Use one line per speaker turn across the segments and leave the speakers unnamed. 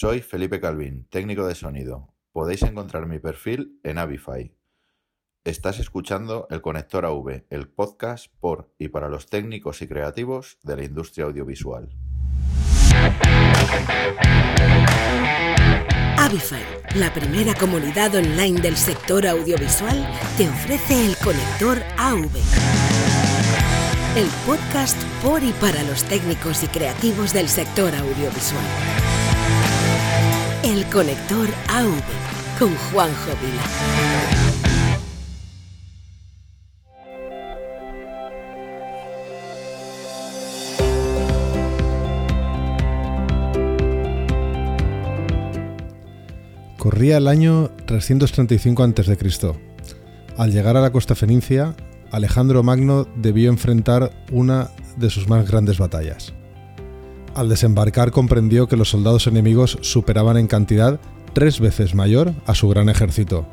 Soy Felipe Calvin, técnico de sonido. Podéis encontrar mi perfil en Avify. Estás escuchando El Conector AV, el podcast por y para los técnicos y creativos de la industria audiovisual.
Avify, la primera comunidad online del sector audiovisual, te ofrece el Conector AV. El podcast por y para los técnicos y creativos del sector audiovisual. El Conector AV con Juanjo Vila.
Corría el año 335 a.C. Al llegar a la costa fenicia, Alejandro Magno debió enfrentar una de sus más grandes batallas. Al desembarcar comprendió que los soldados enemigos superaban en cantidad tres veces mayor a su gran ejército.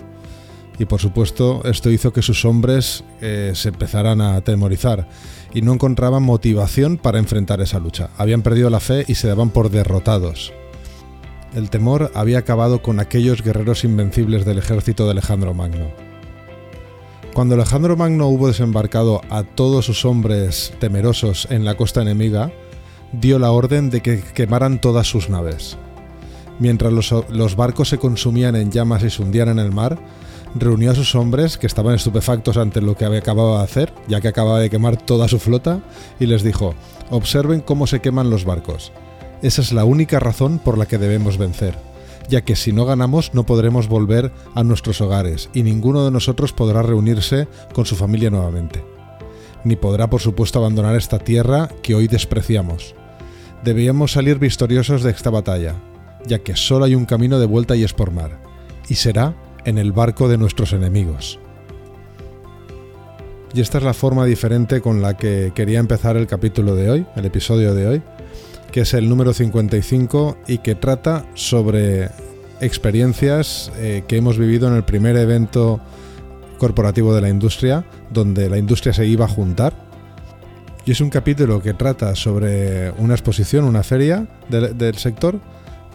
Y por supuesto esto hizo que sus hombres eh, se empezaran a atemorizar y no encontraban motivación para enfrentar esa lucha. Habían perdido la fe y se daban por derrotados. El temor había acabado con aquellos guerreros invencibles del ejército de Alejandro Magno. Cuando Alejandro Magno hubo desembarcado a todos sus hombres temerosos en la costa enemiga, dio la orden de que quemaran todas sus naves. Mientras los, barcos se consumían en llamas y se hundían en el mar, reunió a sus hombres, que estaban estupefactos ante lo que había acabado de hacer, ya que acababa de quemar toda su flota, y les dijo, observen cómo se queman los barcos. Esa es la única razón por la que debemos vencer, ya que si no ganamos no podremos volver a nuestros hogares y ninguno de nosotros podrá reunirse con su familia nuevamente. Ni podrá, por supuesto, abandonar esta tierra que hoy despreciamos. Debíamos salir victoriosos de esta batalla, ya que solo hay un camino de vuelta y es por mar, y será en el barco de nuestros enemigos. Y esta es la forma diferente con la que quería empezar el capítulo de hoy, el episodio de hoy, que es el número 55 y que trata sobre experiencias eh, que hemos vivido en el primer evento corporativo de la industria, donde la industria se iba a juntar. Y es un capítulo que trata sobre una exposición, una feria de, del sector,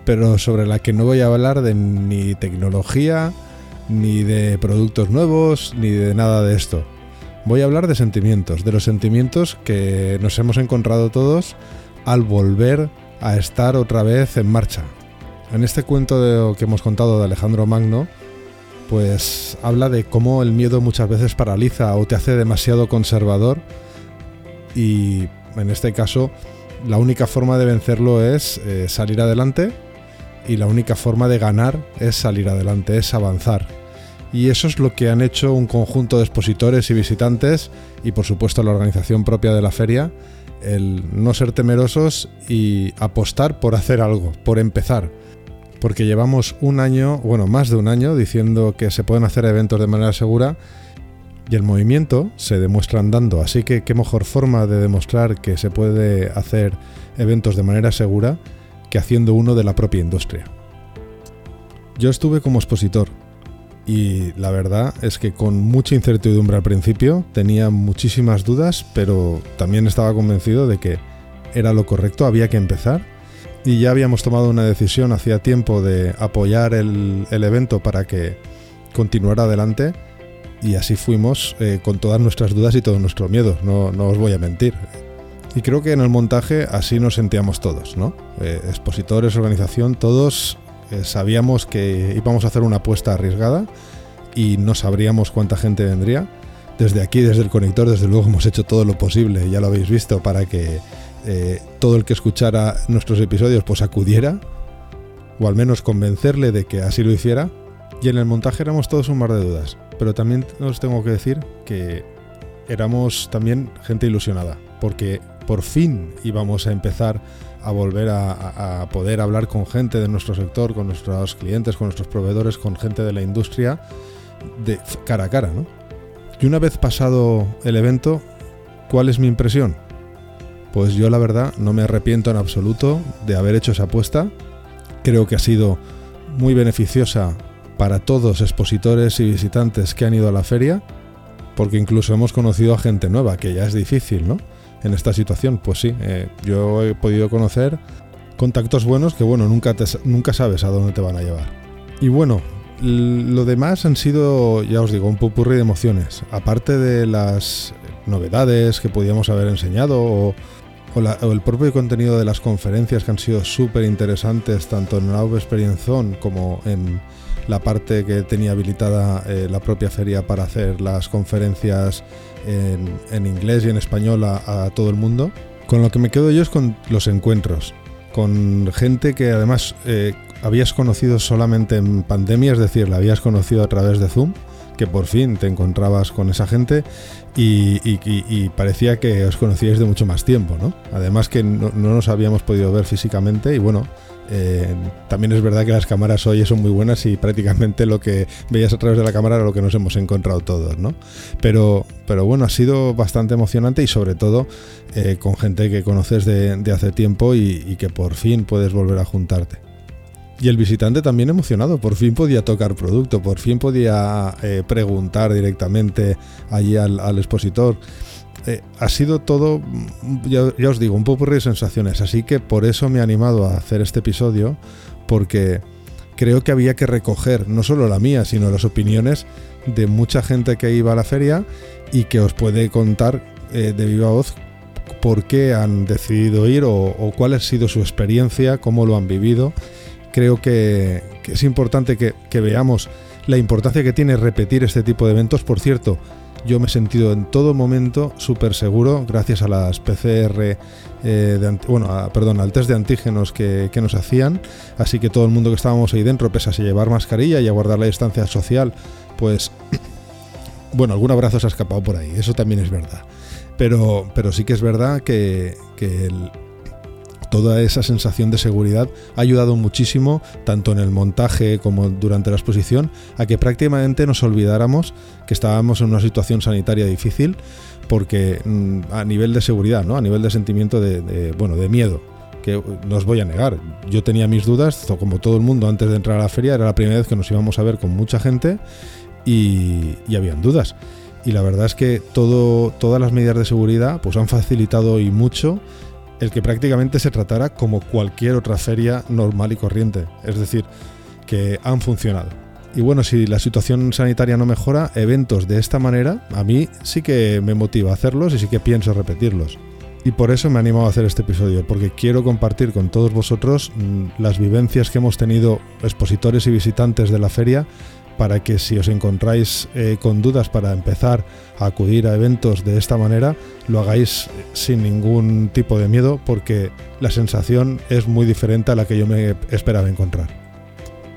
pero sobre la que no voy a hablar de ni tecnología, ni de productos nuevos, ni de nada de esto. Voy a hablar de sentimientos, de los sentimientos que nos hemos encontrado todos al volver a estar otra vez en marcha. En este cuento de, que hemos contado de Alejandro Magno, pues habla de cómo el miedo muchas veces paraliza o te hace demasiado conservador y en este caso la única forma de vencerlo es eh, salir adelante y la única forma de ganar es salir adelante, es avanzar. Y eso es lo que han hecho un conjunto de expositores y visitantes y por supuesto la organización propia de la feria el no ser temerosos y apostar por hacer algo, por empezar. Porque llevamos un año, bueno, más de un año, diciendo que se pueden hacer eventos de manera segura y el movimiento se demuestra andando. Así que qué mejor forma de demostrar que se puede hacer eventos de manera segura que haciendo uno de la propia industria. Yo estuve como expositor, y la verdad es que con mucha incertidumbre al principio, tenía muchísimas dudas, pero también estaba convencido de que era lo correcto, había que empezar. Y ya habíamos tomado una decisión hacía tiempo de apoyar el, el evento para que continuara adelante. Y así fuimos eh, con todas nuestras dudas y todo nuestro miedo, no, no, os voy a mentir. Y creo que en el montaje así nos sentíamos todos, ¿no? Eh, expositores, organización, todos eh, sabíamos que íbamos a hacer una apuesta arriesgada y no sabríamos cuánta gente vendría. Desde aquí, desde el conector, desde luego hemos hecho todo lo posible, ya lo habéis visto, para que eh, todo el que escuchara nuestros episodios pues acudiera, o al menos convencerle de que así lo hiciera. Y en el montaje éramos todos un mar de dudas, pero también os tengo que decir que éramos también gente ilusionada, porque por fin íbamos a empezar a volver a, poder hablar con gente de nuestro sector, con nuestros clientes, con nuestros proveedores, con gente de la industria, de cara a cara, ¿no? Y una vez pasado el evento, ¿cuál es mi impresión? Pues yo la verdad no me arrepiento en absoluto de haber hecho esa apuesta. Creo que ha sido muy beneficiosa para todos expositores y visitantes que han ido a la feria, porque incluso hemos conocido a gente nueva, que ya es difícil, ¿no? en esta situación? Pues sí, eh, yo he podido conocer contactos buenos que bueno, nunca, nunca sabes a dónde te van a llevar. Y bueno, lo demás han sido, ya os digo, un pupurri de emociones. Aparte de las novedades que podíamos haber enseñado o, el propio contenido de las conferencias que han sido súper interesantes tanto en la Experience Zone como en la parte que tenía habilitada eh, la propia feria para hacer las conferencias en, inglés y en español a, todo el mundo. Con lo que me quedo yo es con los encuentros, con gente que además eh, habías conocido solamente en pandemia, es decir, la habías conocido a través de Zoom, que por fin te encontrabas con esa gente y, parecía que os conocíais de mucho más tiempo, ¿no? Además que no, nos habíamos podido ver físicamente y bueno, eh, también es verdad que las cámaras hoy son muy buenas y prácticamente lo que veías a través de la cámara era lo que nos hemos encontrado todos, ¿no? Pero, pero bueno, ha sido bastante emocionante y sobre todo eh, con gente que conoces de, de hace tiempo y que por fin puedes volver a juntarte. Y el visitante también emocionado, por fin podía tocar producto, por fin podía eh, preguntar directamente allí al, expositor. Eh, ha sido todo, ya, os digo, un poco de sensaciones, así que por eso me he animado a hacer este episodio, porque creo que había que recoger no solo la mía, sino las opiniones de mucha gente que iba a la feria y que os puede contar eh, de viva voz por qué han decidido ir o cuál ha sido su experiencia, cómo lo han vivido creo que, es importante que, veamos la importancia que tiene repetir este tipo de eventos. Por cierto, yo me he sentido en todo momento súper seguro gracias a las PCR, eh, bueno, perdón, al test de antígenos que, nos hacían. Así que todo el mundo que estábamos ahí dentro, pese a llevar mascarilla y a guardar la distancia social, pues, bueno, algún abrazo se ha escapado por ahí, eso también es verdad. Pero, pero sí que es verdad que, que el, toda esa sensación de seguridad ha ayudado muchísimo, tanto en el montaje como durante la exposición, a que prácticamente nos olvidáramos que estábamos en una situación sanitaria difícil, porque mm, a nivel de seguridad, ¿no? a nivel de sentimiento de, bueno, de miedo, que no os voy a negar. Yo tenía mis dudas, como todo el mundo antes de entrar a la feria, era la primera vez que nos íbamos a ver con mucha gente y, y habían dudas. Y la verdad es que todas las medidas de seguridad pues han facilitado y mucho el que prácticamente se tratara como cualquier otra feria normal y corriente. Es decir, que han funcionado. Y bueno, si la situación sanitaria no mejora, eventos de esta manera a mí sí que me motiva a hacerlos y sí que pienso repetirlos. Y por eso me he animado a hacer este episodio, porque quiero compartir con todos vosotros mm, las vivencias que hemos tenido expositores y visitantes de la feria para que si os encontráis eh, con dudas para empezar a acudir a eventos de esta manera, lo hagáis sin ningún tipo de miedo porque la sensación es muy diferente a la que yo me esperaba encontrar.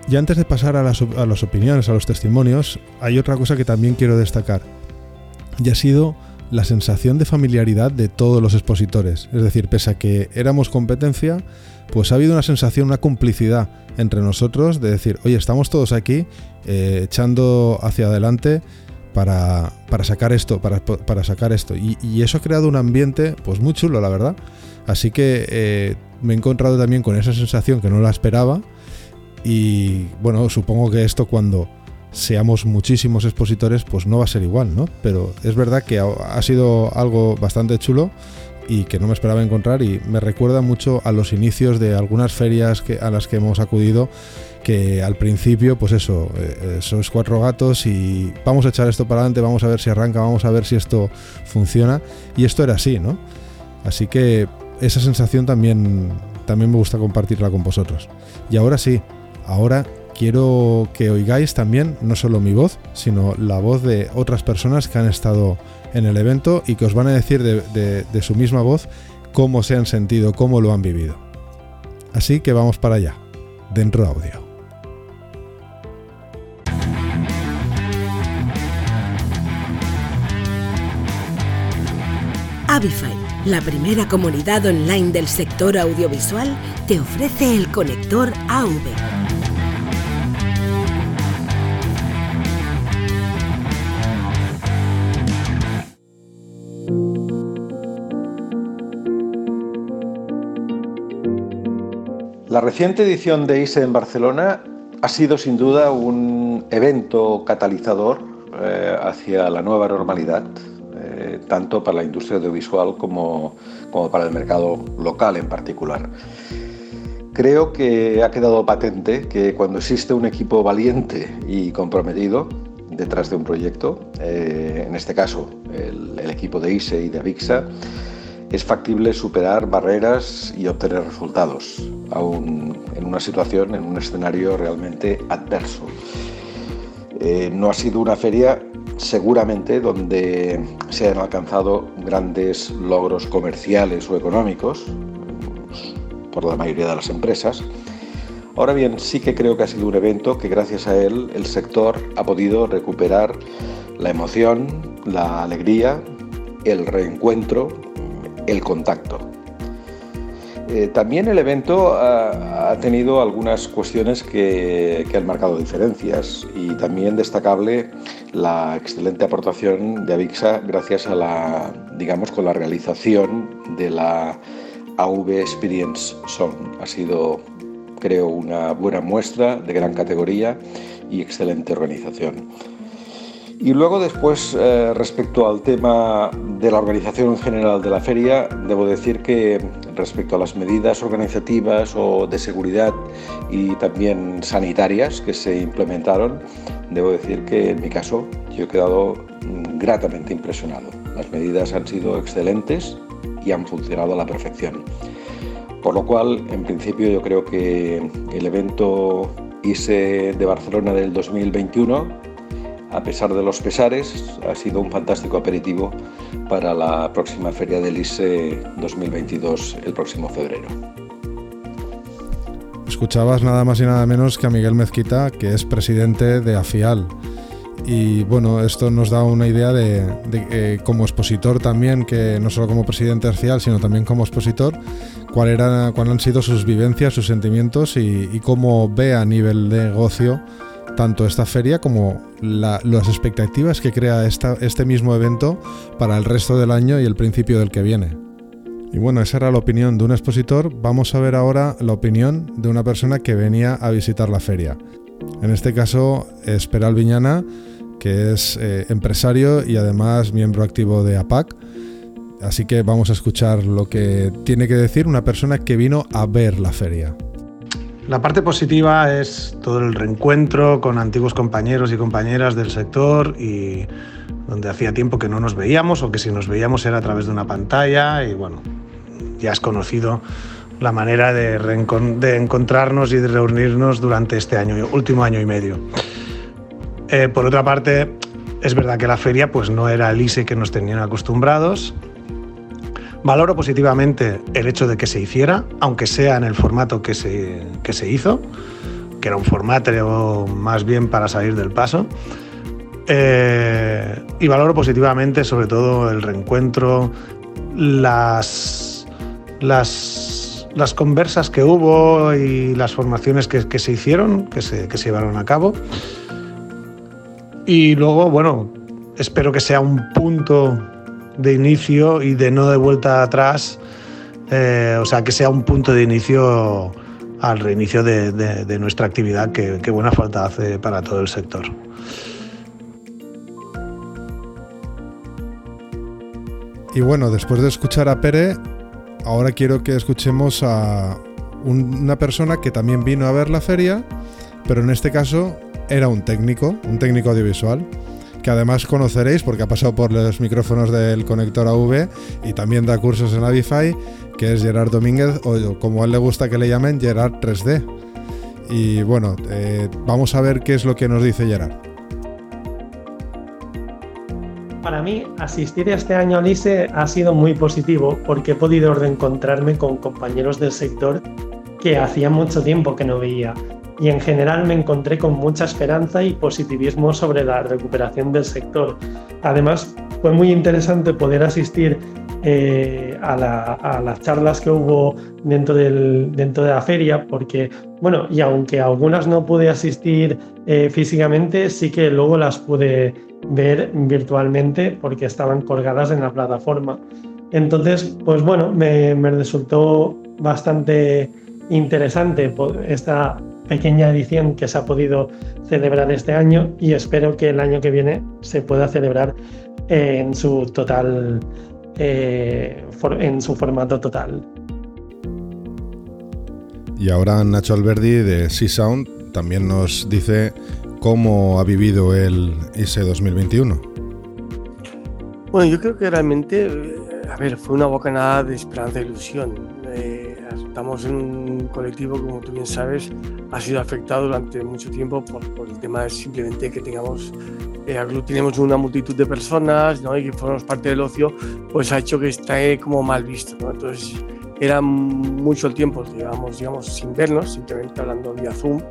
Y antes de pasar a las, a las opiniones, a los testimonios, hay otra cosa que también quiero destacar. Y ha sido la sensación de familiaridad de todos los expositores. Es decir, pese a que éramos competencia, pues ha habido una sensación, una complicidad entre nosotros de decir, oye, estamos todos aquí eh, echando hacia adelante para, sacar esto, para, sacar esto. Y, eso ha creado un ambiente pues muy chulo, la verdad. Así que eh, me he encontrado también con esa sensación que no la esperaba. Y bueno, supongo que esto cuando seamos muchísimos expositores, pues no va a ser igual, ¿no? Pero es verdad que ha sido algo bastante chulo y que no me esperaba encontrar y me recuerda mucho a los inicios de algunas ferias que, a las que hemos acudido que al principio pues eso eh, sois cuatro gatos y vamos a echar esto para adelante vamos a ver si arranca vamos a ver si esto funciona. Y esto era así no así que esa sensación también también me gusta compartirla con vosotros. Y ahora sí ahora quiero que oigáis también no solo mi voz sino la voz de otras personas que han estado en el evento y que os van a decir de, su misma voz cómo se han sentido, cómo lo han vivido. Así que vamos para allá, dentro audio.
Avify, la primera comunidad online del sector audiovisual, te ofrece el conector AV
reciente edición de ISE en Barcelona ha sido sin duda un evento catalizador eh, hacia la nueva normalidad, eh, tanto para la industria audiovisual como, como para el mercado local en particular. Creo que ha quedado patente que cuando existe un equipo valiente y comprometido detrás de un proyecto, eh, en este caso el, el, equipo de ISE y de AVIXA, es factible superar barreras y obtener resultados, aún en una situación, en un escenario realmente adverso. Eh, no ha sido una feria seguramente donde se han alcanzado grandes logros comerciales o económicos por la mayoría de las empresas. Ahora bien, sí que creo que ha sido un evento que gracias a él el sector ha podido recuperar la emoción, la alegría, el reencuentro, el contacto. Eh, también el evento ha, tenido algunas cuestiones que, han marcado diferencias y también destacable la excelente aportación de Avixa gracias a la, digamos, con la realización de la AV Experience Song. Ha sido, creo, una buena muestra de gran categoría y excelente organización. Y luego después, eh, respecto al tema de la organización en general de la feria, debo decir que respecto a las medidas organizativas o de seguridad y también sanitarias que se implementaron, debo decir que en mi caso yo he quedado mm, gratamente impresionado. Las medidas han sido excelentes y han funcionado a la perfección. Por lo cual, en principio, yo creo que el evento ISE de Barcelona del 2021 a pesar de los pesares, ha sido un fantástico aperitivo para la próxima Feria del ISE 2022 el próximo febrero.
Escuchabas nada más y nada menos que a Miguel Mezquita, que es presidente de AFIAL. Y bueno, esto nos da una idea de, eh, como expositor también, que no solo como presidente de AFIAL, sino también como expositor, cuál cuáles han sido sus vivencias, sus sentimientos y, y cómo ve a nivel de negocio tanto esta feria como las expectativas que crea este mismo evento para el resto del año y el principio del que viene. Y bueno, esa era la opinión de un expositor. Vamos a ver ahora la opinión de una persona que venía a visitar la feria. En este caso, Esperal Viñana, que es eh, empresario y además miembro activo de APAC. Así que vamos a escuchar lo que tiene que decir una persona que vino a ver la feria.
La parte positiva es todo el reencuentro con antiguos compañeros y compañeras del sector y donde hacía tiempo que no nos veíamos o que si nos veíamos era a través de una pantalla y bueno, ya has conocido la manera de, de encontrarnos y de reunirnos durante este año, último año y medio. Eh, por otra parte, es verdad que la feria pues no era el ISE que nos tenían acostumbrados, Valoro positivamente el hecho de que se hiciera, aunque sea en el formato que se, se hizo, que era un formato más bien para salir del paso. Eh, y valoro positivamente sobre todo el reencuentro, las, las, conversas que hubo y las formaciones que, se hicieron, que se, que se llevaron a cabo. Y luego, bueno, espero que sea un punto de inicio y de no de vuelta atrás, eh, o sea, que sea un punto de inicio al reinicio de, nuestra actividad, que, buena falta hace para todo el sector.
Y bueno, después de escuchar a Pere, ahora quiero que escuchemos a una persona que también vino a ver la feria, pero en este caso era un técnico, un técnico audiovisual que además conoceréis porque ha pasado por los micrófonos del conector AV y también da cursos en Avify, que es Gerard Domínguez, o como a él le gusta que le llamen, Gerard 3D. Y bueno, eh, vamos a ver qué es lo que nos dice Gerard.
Para mí, asistir este año al ISE ha sido muy positivo porque he podido reencontrarme con compañeros del sector que hacía mucho tiempo que no veía y en general me encontré con mucha esperanza y positivismo sobre la recuperación del sector. Además, fue muy interesante poder asistir eh, a, las charlas que hubo dentro, del, dentro de la feria, porque, bueno, y aunque algunas no pude asistir eh, físicamente, sí que luego las pude ver virtualmente porque estaban colgadas en la plataforma. Entonces, pues bueno, me, me resultó bastante interesante esta pequeña edición que se ha podido celebrar este año y espero que el año que viene se pueda celebrar en su total eh, en su formato total.
Y ahora Nacho Alberdi de Sea Sound también nos dice cómo ha vivido el ISE 2021.
Bueno, yo creo que realmente, eh, a ver, fue una bocanada de esperanza e ilusión. Estamos en un colectivo, como tú bien sabes, ha sido afectado durante mucho tiempo por, el tema de simplemente que tengamos, eh, aglutinemos una multitud de personas ¿no? y que formamos parte del ocio, pues ha hecho que esté como mal visto. ¿no? Entonces, era mucho el tiempo, digamos, digamos, sin vernos, simplemente hablando vía Zoom.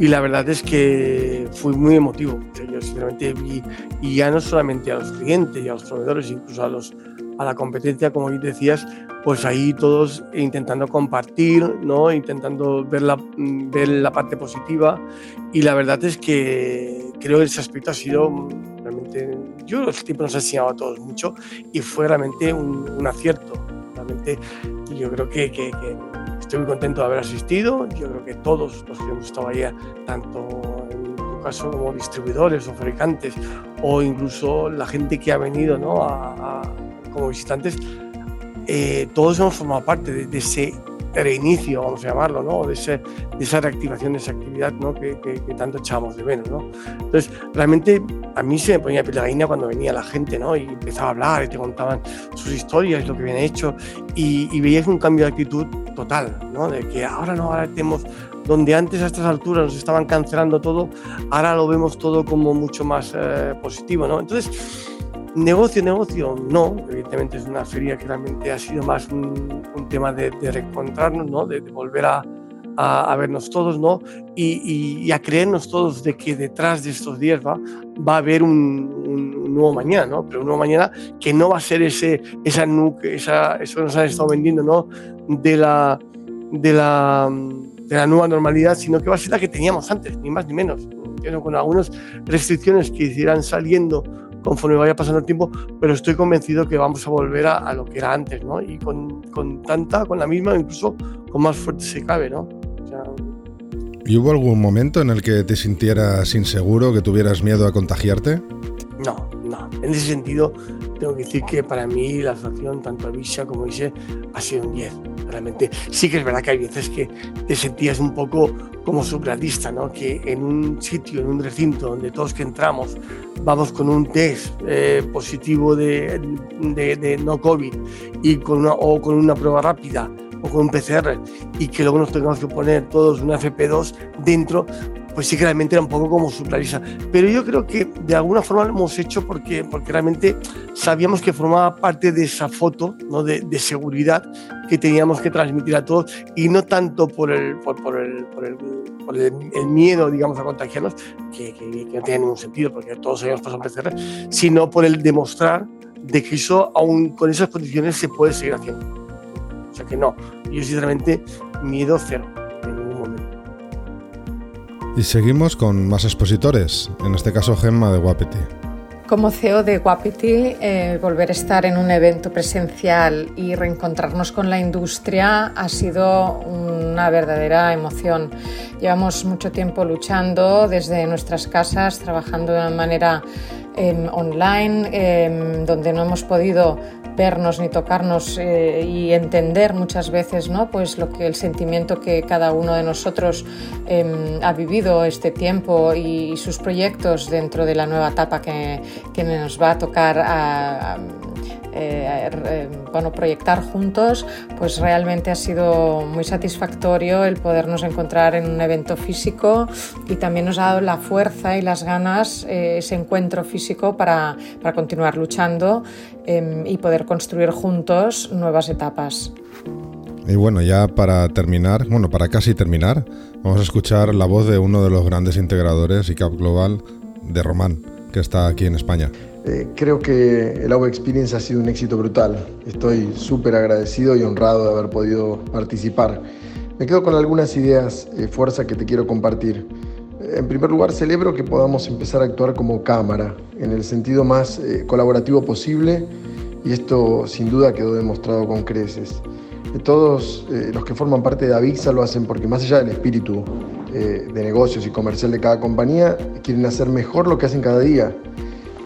Y la verdad es que fue muy emotivo. yo sinceramente vi, y ya no solamente a los clientes y a los proveedores, incluso a, los, a la competencia, como decías, pues ahí todos intentando compartir, ¿no? intentando ver la, ver la parte positiva. Y la verdad es que creo que ese aspecto ha sido realmente, yo el tiempo nos ha enseñado a todos mucho y fue realmente un, un acierto. Realmente yo creo que, que, que, estoy muy contento de haber asistido. Yo creo que todos los que hemos estado ahí, tanto en tu caso como distribuidores o fabricantes, o incluso la gente que ha venido ¿no? a, como visitantes, eh, todos hemos formado parte de, ese reinicio, vamos a llamarlo, ¿no? de, ese, de esa reactivación de esa actividad ¿no? que, que, tanto echábamos de menos. ¿no? Entonces, realmente a mí se me ponía piel de cuando venía la gente ¿no? y empezaba a hablar y te contaban sus historias, lo que habían hecho y, y veías un cambio de actitud total, ¿no? de que ahora no, ahora tenemos donde antes a estas alturas nos estaban cancelando todo, ahora lo vemos todo como mucho más eh, positivo. ¿no? Entonces, Negocio, negocio, no. Evidentemente es una feria que realmente ha sido más un, tema de, reencontrarnos, ¿no? De, volver a, a, vernos todos, ¿no? Y, a creernos todos de que detrás de estos días va, va a haber un, nuevo mañana, ¿no? Pero un nuevo mañana que no va a ser ese, esa, esa eso que nos han estado vendiendo, ¿no? De la, de la, de la nueva normalidad, sino que va a ser la que teníamos antes, ni más ni menos. Con algunas restricciones que irán saliendo conforme vaya pasando el tiempo, pero estoy convencido que vamos a volver a, lo que era antes, ¿no? Y con, con, tanta, con la misma, incluso con más fuerte se cabe, ¿no?
¿Y hubo algún momento en el que te sintieras inseguro, que tuvieras miedo a contagiarte?
No, no. En ese sentido, tengo que decir que para mí la actuación, tanto Avisa como Ise, ha sido un 10. Realmente sí que es verdad que hay veces que te sentías un poco como surrealista, ¿no? Que en un sitio, en un recinto donde todos que entramos vamos con un test eh, positivo de, de, no COVID y con una, o con una prueba rápida o con un PCR y que luego nos tengamos que poner todos una FP2 dentro, pues sí que realmente era un poco como surrealista. Pero yo creo que de alguna forma lo hemos hecho porque, porque realmente sabíamos que formaba parte de esa foto ¿no? de, de seguridad que teníamos que transmitir a todos y no tanto por el, por, por el, por el, por el, miedo, digamos, a contagiarnos, que, que, no tiene ningún sentido porque todos habíamos pasado PCR, sino por el demostrar de que eso, aún con esas condiciones, se puede seguir haciendo. O sea que no, yo sinceramente miedo cero en ningún momento.
Y seguimos con más expositores, en este caso Gemma de Guapeti.
Como CEO de Guapity, eh, volver a estar en un evento presencial y reencontrarnos con la industria ha sido una verdadera emoción. Llevamos mucho tiempo luchando desde nuestras casas, trabajando de una manera em, online, em, donde no hemos podido vernos ni tocarnos eh, y entender muchas veces ¿no? pues lo que el sentimiento que cada uno de nosotros em, ha vivido este tiempo y, sus proyectos dentro de la nueva etapa que, que nos va a tocar a, eh, bueno, proyectar juntos, pues realmente ha sido muy satisfactorio el podernos encontrar en un evento físico y también nos ha dado la fuerza y las ganas, ese encuentro físico para, para continuar luchando Em, y poder construir juntos nuevas etapas.
Y bueno, ya para terminar, bueno, para casi terminar, vamos a escuchar la voz de uno de los grandes integradores ICAP Global, de Román, que está aquí en España.
Eh, creo que el Agua Experience ha sido un éxito brutal. Estoy súper agradecido y honrado de haber podido participar. Me quedo con algunas ideas, eh, fuerza que te quiero compartir. En primer lugar, celebro que podamos empezar a actuar como cámara, en el sentido más eh, colaborativo posible, y esto sin duda quedó demostrado con creces. Todos eh, los que forman parte de Avixa lo hacen porque más allá del espíritu eh, de negocios y comercial de cada compañía, quieren hacer mejor lo que hacen cada día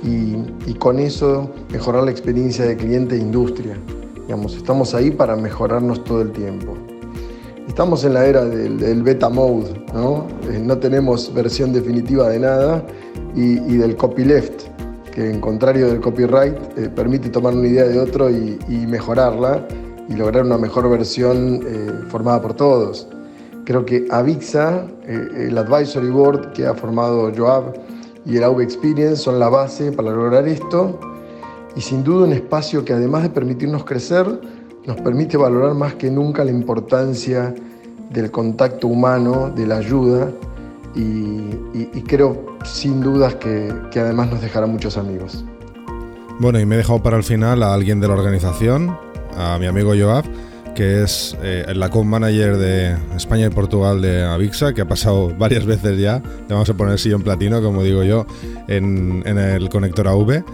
y, y con eso mejorar la experiencia de cliente e industria. Digamos, estamos ahí para mejorarnos todo el tiempo. Estamos en la era del, beta mode, ¿no? Eh, no tenemos versión definitiva de nada y, del copyleft, que en contrario del copyright eh, permite tomar una idea de otro y, mejorarla y lograr una mejor versión eh, formada por todos. Creo que Avixa, el advisory board que ha formado Joab y el AV Experience son la base para lograr esto. Y sin duda un espacio que además de permitirnos crecer, nos permite valorar más que nunca la importancia del contacto humano, de la ayuda. Y, creo sin dudas que, además nos dejará muchos amigos.
Bueno, y me he dejado para el final a alguien de la organización, a mi amigo Joab, que es eh, la manager de España y Portugal de Avixa, que ha pasado varias veces ya. Le vamos a poner el sillón platino, como digo yo, en, en el conector AV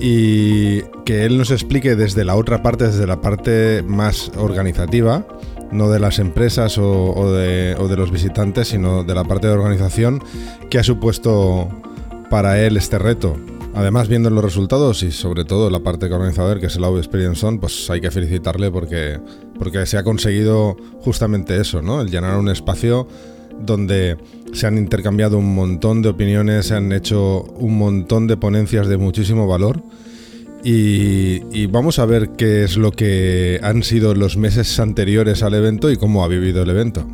y que él nos explique desde la otra parte, desde la parte más organizativa, no de las empresas o, de, los visitantes, sino de la parte de organización, que ha supuesto para él este reto. Además, viendo los resultados y sobre todo la parte que organizador, que es el Audio Experience On, pues hay que felicitarle porque, porque se ha conseguido justamente eso, ¿no? El llenar un espacio donde se han intercambiado un montón de opiniones, se han hecho un montón de ponencias de muchísimo valor. Y, vamos a ver qué es lo que han sido los meses anteriores al evento y cómo ha vivido el evento.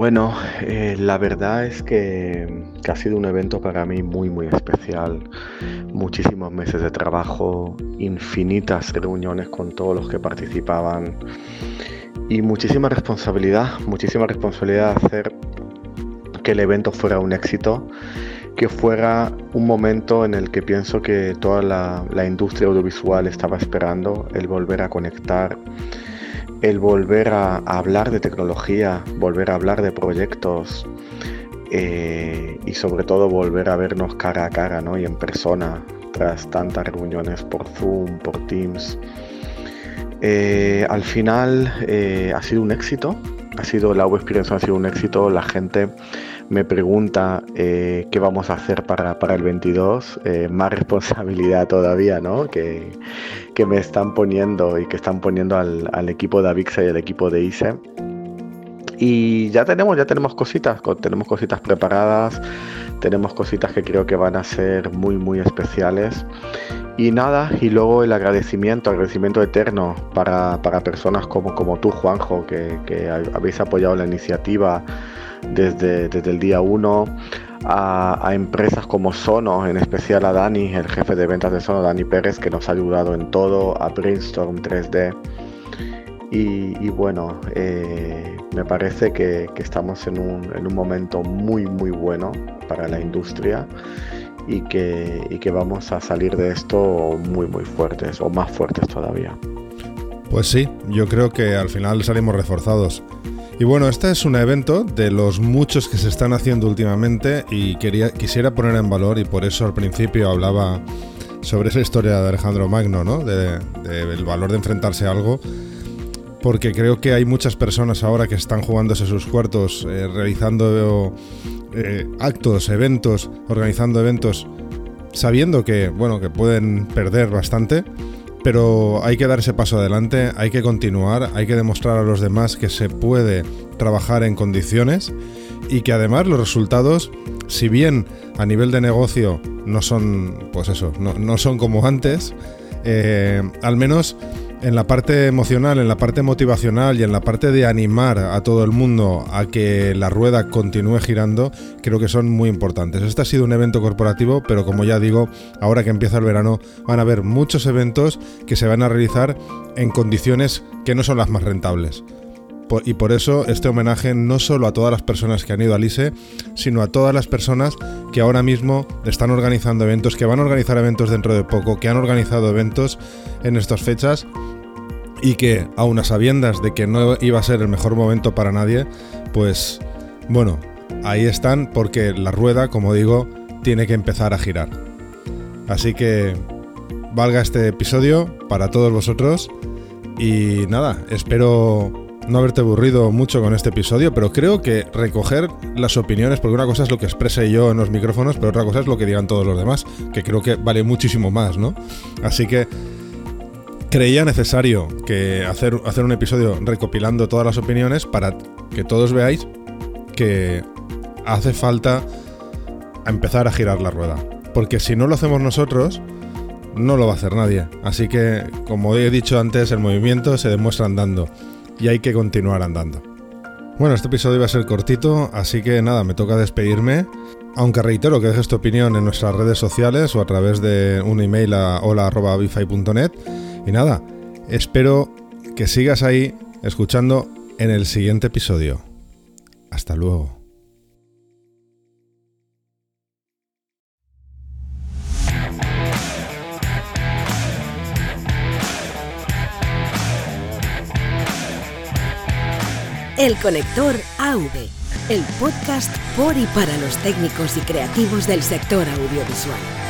Bueno, eh, la verdad es que, que, ha sido un evento para mí muy muy especial. Muchísimos meses de trabajo, infinitas reuniones con todos los que participaban y muchísima responsabilidad, muchísima responsabilidad de hacer que el evento fuera un éxito, que fuera un momento en el que pienso que toda la, industria audiovisual estaba esperando, el volver a conectar, el volver a, hablar de tecnología, volver a hablar de proyectos eh, y sobre todo volver a vernos cara a cara ¿no? y en persona tras tantas reuniones por Zoom, por Teams. Eh, al final eh, ha sido un éxito, ha sido la Experience ha sido un éxito, la gente me pregunta eh, qué vamos a hacer para, el 22, más responsabilidad todavía, ¿no? Que, me están poniendo y que están poniendo al, equipo de Avixa y al equipo de ISE. Y ya tenemos, ya tenemos cositas, tenemos cositas preparadas, tenemos cositas que creo que van a ser muy, muy especiales. Y nada, y luego el agradecimiento, agradecimiento eterno para, personas como, como tú, Juanjo, que, habéis apoyado la iniciativa desde, desde el día 1, a, empresas como Sono, en especial a Dani, el jefe de ventas de Sono, Dani Pérez, que nos ha ayudado en todo, a Brainstorm 3D. Y, bueno, eh, me parece que, estamos en un, en un momento muy, muy bueno para la industria y que, que vamos a salir de esto muy muy fuertes o más fuertes todavía.
Pues sí, yo creo que al final salimos reforzados. Y bueno, este es un evento de los muchos que se están haciendo últimamente y quería, quisiera poner en valor y por eso al principio hablaba sobre esa historia de Alejandro Magno, ¿no? De, el valor de enfrentarse a algo. Porque creo que hay muchas personas ahora que están jugándose sus cuartos, eh, realizando eh, actos, eventos, organizando eventos, sabiendo que, bueno, que pueden perder bastante, pero hay que dar ese paso adelante, hay que continuar, hay que demostrar a los demás que se puede trabajar en condiciones y que además los resultados, si bien a nivel de negocio no son, pues eso, no, son como antes, eh, al menos en la parte emocional, en la parte motivacional y en la parte de animar a todo el mundo a que la rueda continúe girando, creo que son muy importantes. Este ha sido un evento corporativo, pero como ya digo, ahora que empieza el verano van a haber muchos eventos que se van a realizar en condiciones que no son las más rentables y por eso este homenaje no solo a todas las personas que han ido al ISE, sino a todas las personas que ahora mismo están organizando eventos, que van a organizar eventos dentro de poco, que han organizado eventos en estas fechas y que, aun a sabiendas de que no iba a ser el mejor momento para nadie, pues bueno, ahí están porque la rueda, como digo, tiene que empezar a girar. Así que valga este episodio para todos vosotros y nada, espero no haberte aburrido mucho con este episodio, pero creo que recoger las opiniones, porque una cosa es lo que exprese yo en los micrófonos, pero otra cosa es lo que digan todos los demás, que creo que vale muchísimo más, ¿no? Así que creía necesario que hacer, hacer un episodio recopilando todas las opiniones para que todos veáis que hace falta empezar a girar la rueda. Porque si no lo hacemos nosotros, no lo va a hacer nadie. Así que, como he dicho antes, el movimiento se demuestra andando y hay que continuar andando. Bueno, este episodio va a ser cortito, así que nada, me toca despedirme. Aunque reitero que dejes tu opinión en nuestras redes sociales o a través de un email a hola.bify.net. Y nada, espero que sigas ahí escuchando en el siguiente episodio. Hasta luego.
El Conector AV, el podcast por y para los técnicos y creativos del sector audiovisual.